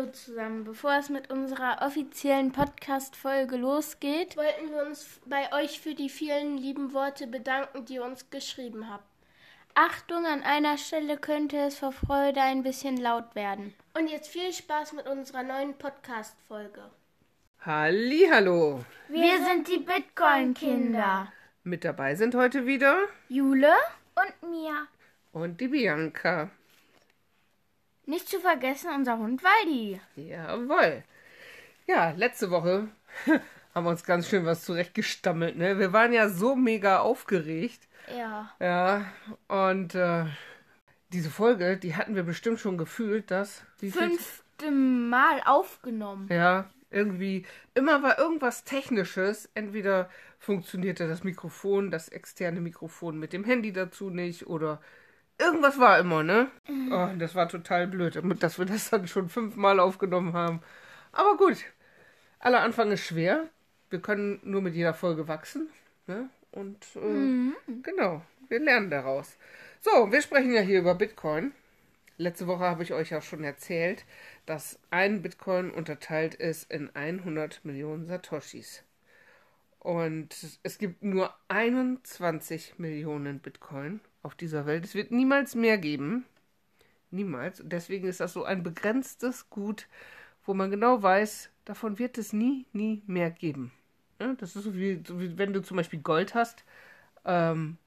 Hallo zusammen. Bevor es mit unserer offiziellen Podcast-Folge losgeht, wollten wir uns bei euch für die vielen lieben Worte bedanken, die ihr uns geschrieben habt. Achtung, an einer Stelle könnte es vor Freude ein bisschen laut werden. Und jetzt viel Spaß mit unserer neuen Podcast-Folge. Hallo. Wir sind die Bitcoin-Kinder. Mit dabei sind heute wieder Jule und Mia. Und die Bianca. Nicht zu vergessen unser Hund Waldi. Jawohl. Ja, letzte Woche haben wir uns ganz schön was zurechtgestammelt. Ne? Wir waren ja so mega aufgeregt. Ja. Ja, und äh, diese Folge, die hatten wir bestimmt schon gefühlt, dass. Fünfte Mal aufgenommen. Ja, irgendwie. Immer war irgendwas Technisches. Entweder funktionierte das Mikrofon, das externe Mikrofon mit dem Handy dazu nicht oder Irgendwas war immer, ne? Oh, das war total blöd, dass wir das dann schon fünfmal aufgenommen haben. Aber gut, aller Anfang ist schwer. Wir können nur mit jeder Folge wachsen. Ne? Und äh, mhm. genau, wir lernen daraus. So, wir sprechen ja hier über Bitcoin. Letzte Woche habe ich euch ja schon erzählt, dass ein Bitcoin unterteilt ist in 100 Millionen Satoshis. Und es gibt nur 21 Millionen Bitcoin auf dieser Welt. Es wird niemals mehr geben. Niemals. Und deswegen ist das so ein begrenztes Gut, wo man genau weiß, davon wird es nie, nie mehr geben. Ja, das ist so wie, so wie, wenn du zum Beispiel Gold hast. Ähm,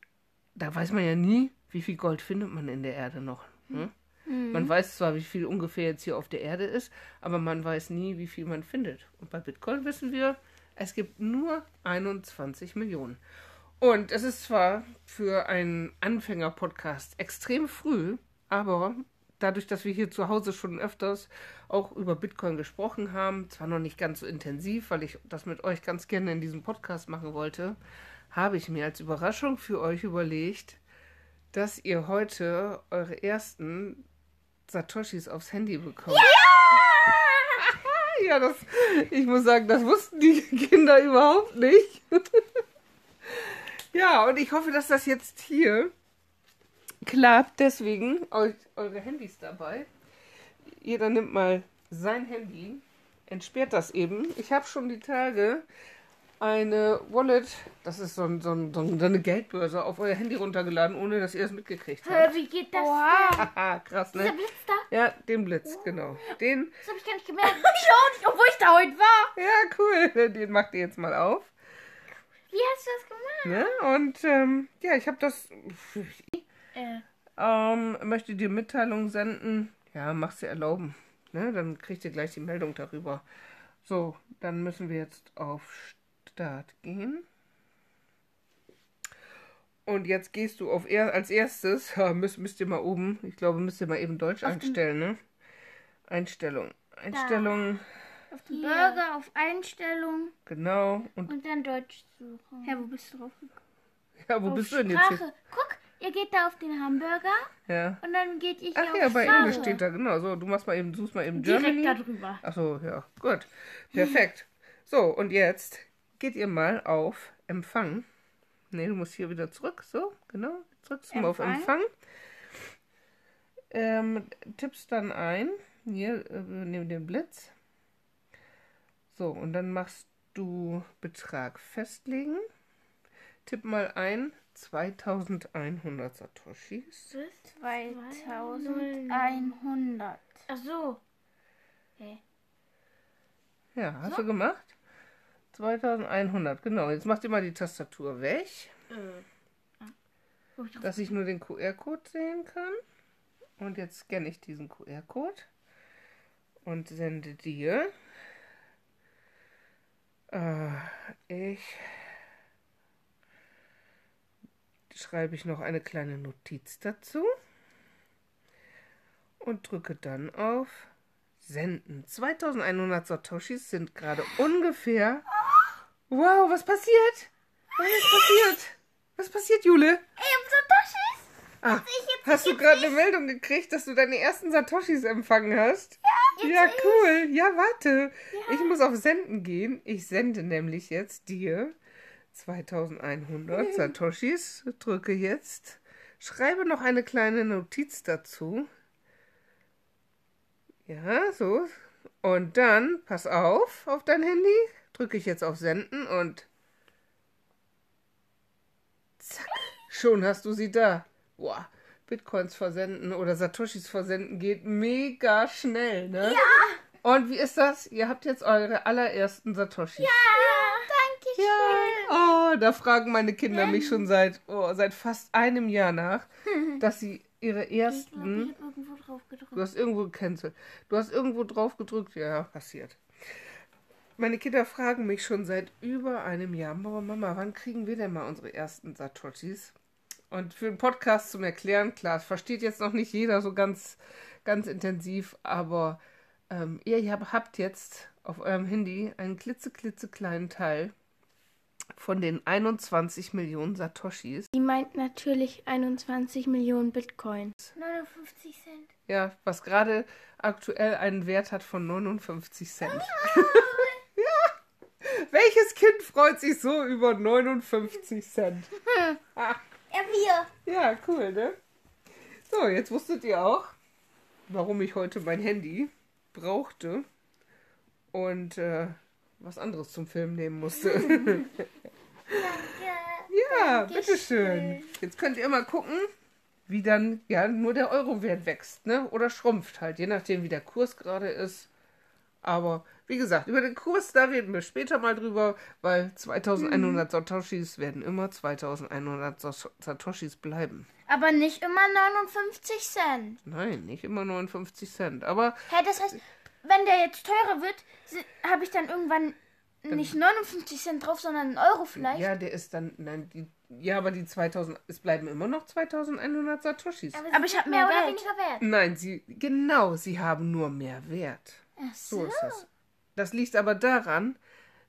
da weiß man ja nie, wie viel Gold findet man in der Erde noch. Ne? Mhm. Man weiß zwar, wie viel ungefähr jetzt hier auf der Erde ist, aber man weiß nie, wie viel man findet. Und bei Bitcoin wissen wir, es gibt nur 21 Millionen. Und es ist zwar für einen Anfänger-Podcast extrem früh, aber dadurch, dass wir hier zu Hause schon öfters auch über Bitcoin gesprochen haben, zwar noch nicht ganz so intensiv, weil ich das mit euch ganz gerne in diesem Podcast machen wollte, habe ich mir als Überraschung für euch überlegt, dass ihr heute eure ersten Satoshis aufs Handy bekommt. Ja! ja, das, ich muss sagen, das wussten die Kinder überhaupt nicht. Ja, und ich hoffe, dass das jetzt hier klappt. Deswegen euch eure Handys dabei. Jeder nimmt mal sein Handy, entsperrt das eben. Ich habe schon die Tage eine Wallet, das ist so, ein, so, ein, so, eine Geldbörse, auf euer Handy runtergeladen, ohne dass ihr es mitgekriegt habt. Wie geht das? Wow. Krass, ne? Dieser Blitz da? Ja, den Blitz, genau. Den. Das habe ich gar nicht gemerkt. ich auch nicht, obwohl ich da heute war. Ja, cool. Den macht ihr jetzt mal auf. Wie hast du das gemacht? Ne? Und ähm, ja, ich habe das. Äh. Ähm, möchte dir Mitteilung senden. Ja, mach sie erlauben. Ne? Dann kriegt ihr gleich die Meldung darüber. So, dann müssen wir jetzt auf Start gehen. Und jetzt gehst du auf er als erstes, ja, müsst, müsst ihr mal oben, ich glaube, müsst ihr mal eben Deutsch auf einstellen, ne? Einstellung. Einstellung. Da. Auf den Hier. Burger, auf Einstellung. Genau. Und, und dann Deutsch suchen. Ja, wo bist du drauf Ja, wo auf bist du denn jetzt? Hier? Guck, ihr geht da auf den Hamburger. Ja. Und dann geht hier Ach ja, bei Englisch steht da, genau. So, du machst mal eben, suchst mal eben Direkt Germany. Direkt da drüber. Ach so, ja. Gut. Perfekt. so, und jetzt geht ihr mal auf Empfang. Ne, du musst hier wieder zurück. So, genau. Drückst du mal auf Empfang. Ähm, tippst dann ein. Hier, äh, neben dem Blitz. So, und dann machst du Betrag festlegen. Tipp mal ein 2100 Satoshis. 2100. Ach so. Okay. Ja, hast so. du gemacht? 2100, genau. Jetzt mach dir mal die Tastatur weg. Äh. Dass ich nur den QR-Code sehen kann. Und jetzt scanne ich diesen QR-Code und sende dir äh, ich schreibe ich noch eine kleine Notiz dazu und drücke dann auf Senden. 2100 Satoshis sind gerade ungefähr. Wow, was passiert? Was ist passiert? Was passiert, Jule? Ey, um Satoshis? Ah, hast du gerade eine Meldung gekriegt, dass du deine ersten Satoshis empfangen hast? Ja. Ja, cool. Ja, warte. Ja. Ich muss auf Senden gehen. Ich sende nämlich jetzt dir 2100 mhm. Satoshis. Drücke jetzt. Schreibe noch eine kleine Notiz dazu. Ja, so. Und dann, pass auf, auf dein Handy, drücke ich jetzt auf Senden und zack, schon hast du sie da. Boah, Bitcoins versenden oder Satoshis versenden geht mega schnell, ne? Ja. Und wie ist das? Ihr habt jetzt eure allerersten Satoshis. Danke schön. Ja. Oh, da fragen meine Kinder mich schon seit, oh, seit fast einem Jahr nach, dass sie ihre ersten. Ich habe irgendwo drauf gedrückt. Du hast irgendwo cancel. Du hast irgendwo drauf gedrückt. Ja, passiert. Meine Kinder fragen mich schon seit über einem Jahr, Mama, Mama, wann kriegen wir denn mal unsere ersten Satoshis? Und für einen Podcast zum Erklären, klar, es versteht jetzt noch nicht jeder so ganz, ganz intensiv, aber ähm, ihr habt jetzt auf eurem Handy einen klitzeklitzekleinen Teil von den 21 Millionen Satoshis. Die meint natürlich 21 Millionen Bitcoin. 59 Cent. Ja, was gerade aktuell einen Wert hat von 59 Cent. Welches Kind freut sich so über 59 Cent? Ja, wir. ja, cool, ne? So, jetzt wusstet ihr auch, warum ich heute mein Handy brauchte und äh, was anderes zum Film nehmen musste. ja, bitteschön. Jetzt könnt ihr mal gucken, wie dann ja nur der Euro-Wert wächst, ne? Oder schrumpft halt, je nachdem, wie der Kurs gerade ist. Aber wie gesagt, über den Kurs, da reden wir später mal drüber, weil 2100 Satoshis werden immer 2100 Sos- Satoshis bleiben. Aber nicht immer 59 Cent. Nein, nicht immer 59 Cent. Aber Hä, das heißt, wenn der jetzt teurer wird, habe ich dann irgendwann nicht 59 Cent drauf, sondern einen Euro vielleicht. ja, der ist dann, nein, die, ja, aber die 2000, es bleiben immer noch 2100 Satoshis. Aber ich habe Mehr mehr oder weniger wert. Nein, sie, genau, sie haben nur mehr Wert. Ach So so. ist das. Das liegt aber daran,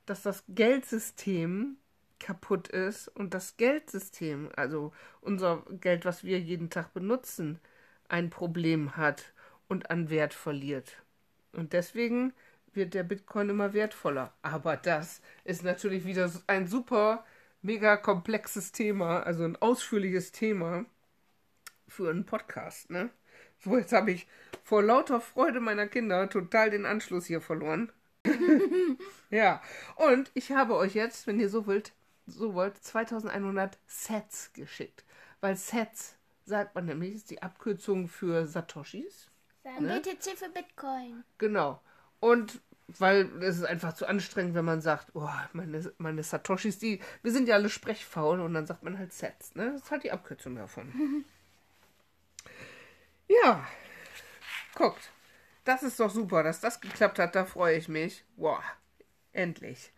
dass das Geldsystem kaputt ist und das Geldsystem, also unser Geld, was wir jeden Tag benutzen, ein Problem hat und an Wert verliert. Und deswegen wird der Bitcoin immer wertvoller. Aber das ist natürlich wieder ein super, mega komplexes Thema, also ein ausführliches Thema für einen Podcast, ne? So, jetzt habe ich vor lauter Freude meiner Kinder total den Anschluss hier verloren. ja, und ich habe euch jetzt, wenn ihr so wollt, so wollt, 2100 Sets geschickt. Weil Sets, sagt man nämlich, ist die Abkürzung für Satoshis. Und BTC für Bitcoin. Genau. Und weil es ist einfach zu anstrengend, wenn man sagt, oh, meine, meine Satoshis, die, wir sind ja alle sprechfaul und dann sagt man halt Sets, ne? Das ist halt die Abkürzung davon. ja, guckt. Das ist doch super, dass das geklappt hat, da freue ich mich. Wow, endlich.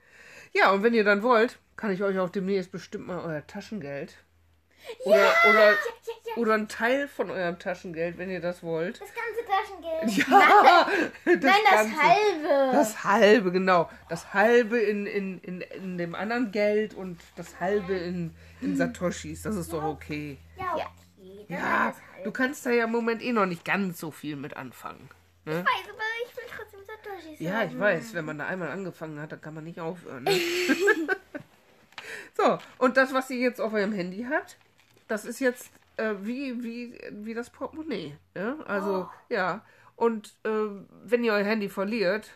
Ja, und wenn ihr dann wollt, kann ich euch auch demnächst bestimmt mal euer Taschengeld oder, oder, oder einen Teil von eurem Taschengeld, wenn ihr das wollt. Das ganze Taschengeld. Ja, das Nein, das Ganze. halbe. Das halbe, genau. Das halbe in, in, in, in dem anderen Geld und das halbe in, in Satoshis. Das ist doch okay. Ja, okay. Ja, du kannst da ja im Moment eh noch nicht ganz so viel mit anfangen. Ne? halt. weiß, aber ich will trotzdem Satoshis Ja, haben. ich weiß, wenn man da einmal angefangen hat, dann kann man nicht aufhören. Ne? so, und das, was ihr jetzt auf eurem Handy habt, das ist jetzt äh, wie, wie, wie das Portemonnaie. Ja? Also, ja. Und äh, wenn ihr euer Handy verliert,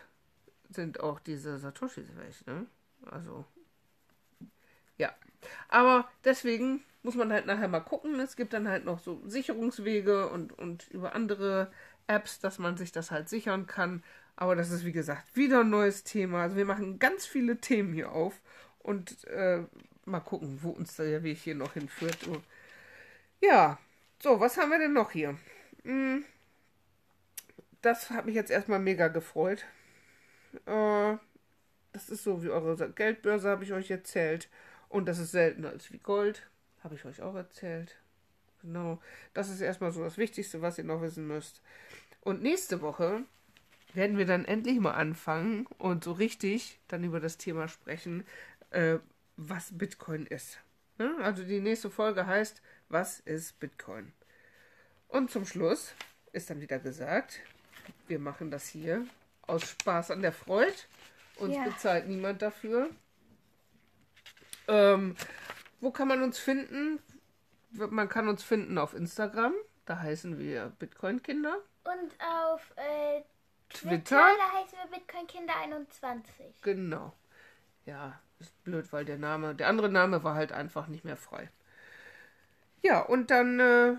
sind auch diese Satoshis weg. Ne? Also, ja. Aber deswegen muss man halt nachher mal gucken. Es gibt dann halt noch so Sicherungswege und, und über andere Apps, dass man sich das halt sichern kann. Aber das ist, wie gesagt, wieder ein neues Thema. Also wir machen ganz viele Themen hier auf und äh, mal gucken, wo uns der Weg hier noch hinführt. So. Ja, so, was haben wir denn noch hier? Hm, das hat mich jetzt erstmal mega gefreut. Äh, das ist so wie eure Geldbörse, habe ich euch erzählt. Und das ist seltener als wie Gold, habe ich euch auch erzählt. Genau, das ist erstmal so das Wichtigste, was ihr noch wissen müsst. Und nächste Woche werden wir dann endlich mal anfangen und so richtig dann über das Thema sprechen, äh, was Bitcoin ist. Ne? Also die nächste Folge heißt, was ist Bitcoin? Und zum Schluss ist dann wieder gesagt, wir machen das hier aus Spaß an der Freude. Uns Ja. bezahlt niemand dafür. Ähm, wo kann man uns finden? Man kann uns finden auf Instagram. Da heißen wir Bitcoin-Kinder. Und auf äh, Twitter. Da heißen wir Bitcoin Kinder 21. Genau. Ja, ist blöd, weil der Name, der andere Name war halt einfach nicht mehr frei. Ja, und dann, äh,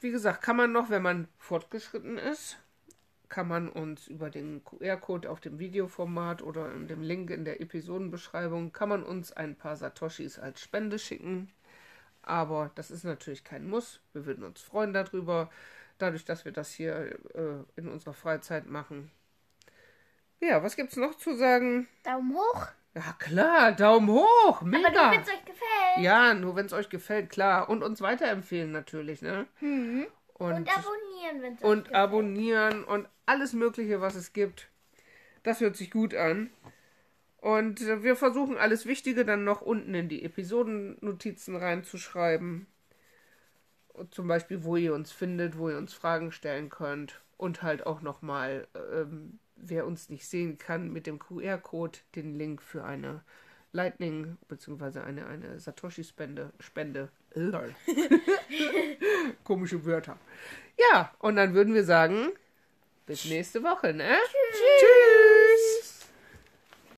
wie gesagt, kann man noch, wenn man fortgeschritten ist, kann man uns über den QR-Code auf dem Videoformat oder in dem Link in der Episodenbeschreibung, kann man uns ein paar Satoshis als Spende schicken. Aber das ist natürlich kein Muss. Wir würden uns freuen darüber, dadurch, dass wir das hier äh, in unserer Freizeit machen. Ja, was gibt's noch zu sagen? Daumen hoch. Ja, klar, Daumen hoch, mega. Aber nur, wenn es euch gefällt. ja, nur wenn es euch gefällt, klar. Und uns weiterempfehlen natürlich, ne? Mhm. Und, Und abonnieren, wenn es euch und gefällt. abonnieren und alles Mögliche, was es gibt. Das hört sich gut an. Und äh, wir versuchen alles Wichtige dann noch unten in die Episodennotizen reinzuschreiben. Zum Beispiel, wo ihr uns findet, wo ihr uns Fragen stellen könnt. Und halt auch nochmal, ähm, wer uns nicht sehen kann, mit dem QR-Code den Link für eine Lightning bzw. eine, eine Satoshi-Spende. Spende. Komische Wörter. Ja, und dann würden wir sagen, bis nächste Woche, ne? Tschüss. Tschüss.